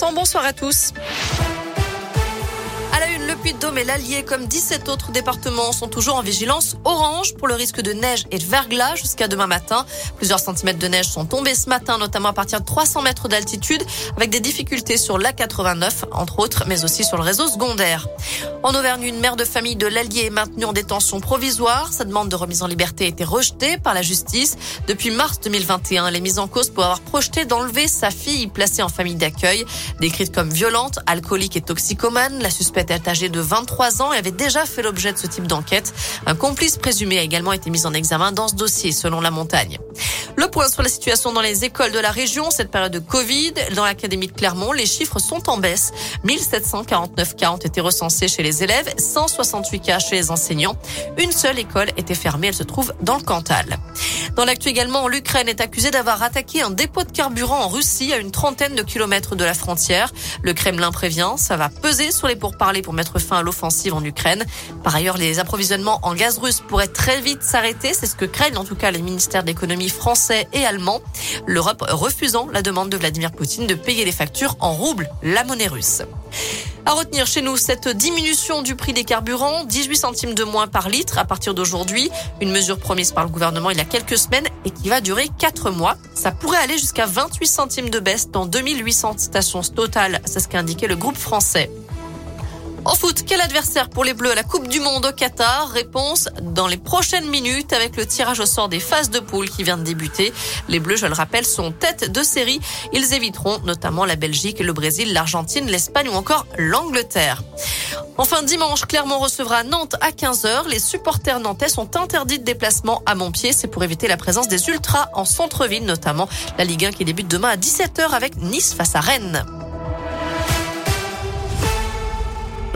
Bonsoir à tous. Puy-de-Dôme et l'Allier, comme 17 autres départements, sont toujours en vigilance orange pour le risque de neige et de verglas jusqu'à demain matin. Plusieurs centimètres de neige sont tombés ce matin, notamment à partir de 300 mètres d'altitude, avec des difficultés sur l'A89, entre autres, mais aussi sur le réseau secondaire. En Auvergne, une mère de famille de l'Allier est maintenue en détention provisoire. Sa demande de remise en liberté a été rejetée par la justice. Depuis mars 2021, elle est mise en cause pour avoir projeté d'enlever sa fille placée en famille d'accueil. Décrite comme violente, alcoolique et toxicomane, la suspecte est âgée de 23 ans et avait déjà fait l'objet de ce type d'enquête. Un complice présumé a également été mis en examen dans ce dossier, selon la montagne. Le point sur la situation dans les écoles de la région, cette période de Covid. Dans l'académie de Clermont, les chiffres sont en baisse. 1749 cas ont été recensés chez les élèves, 168 cas chez les enseignants. Une seule école était fermée, elle se trouve dans le Cantal. Dans l'actu également, l'Ukraine est accusée d'avoir attaqué un dépôt de carburant en Russie à une trentaine de kilomètres de la frontière. Le Kremlin prévient, ça va peser sur les pourparlers pour mettre fin à l'offensive en Ukraine. Par ailleurs, les approvisionnements en gaz russe pourraient très vite s'arrêter. C'est ce que craignent en tout cas les ministères d'économie français et allemands. L'Europe refusant la demande de Vladimir Poutine de payer les factures en roubles, la monnaie russe. À retenir chez nous cette diminution du prix des carburants, 18 centimes de moins par litre à partir d'aujourd'hui. Une mesure promise par le gouvernement il y a quelques semaines et qui va durer 4 mois. Ça pourrait aller jusqu'à 28 centimes de baisse dans 2800 stations totales. C'est ce qu'a indiqué le groupe français. En foot, quel adversaire pour les Bleus à la Coupe du Monde au Qatar? Réponse dans les prochaines minutes avec le tirage au sort des phases de poule qui vient de débuter. Les Bleus, je le rappelle, sont tête de série. Ils éviteront notamment la Belgique, le Brésil, l'Argentine, l'Espagne ou encore l'Angleterre. Enfin, dimanche, Clermont recevra Nantes à 15h. Les supporters nantais sont interdits de déplacement à Montpied. C'est pour éviter la présence des ultras en centre-ville, notamment la Ligue 1 qui débute demain à 17h avec Nice face à Rennes.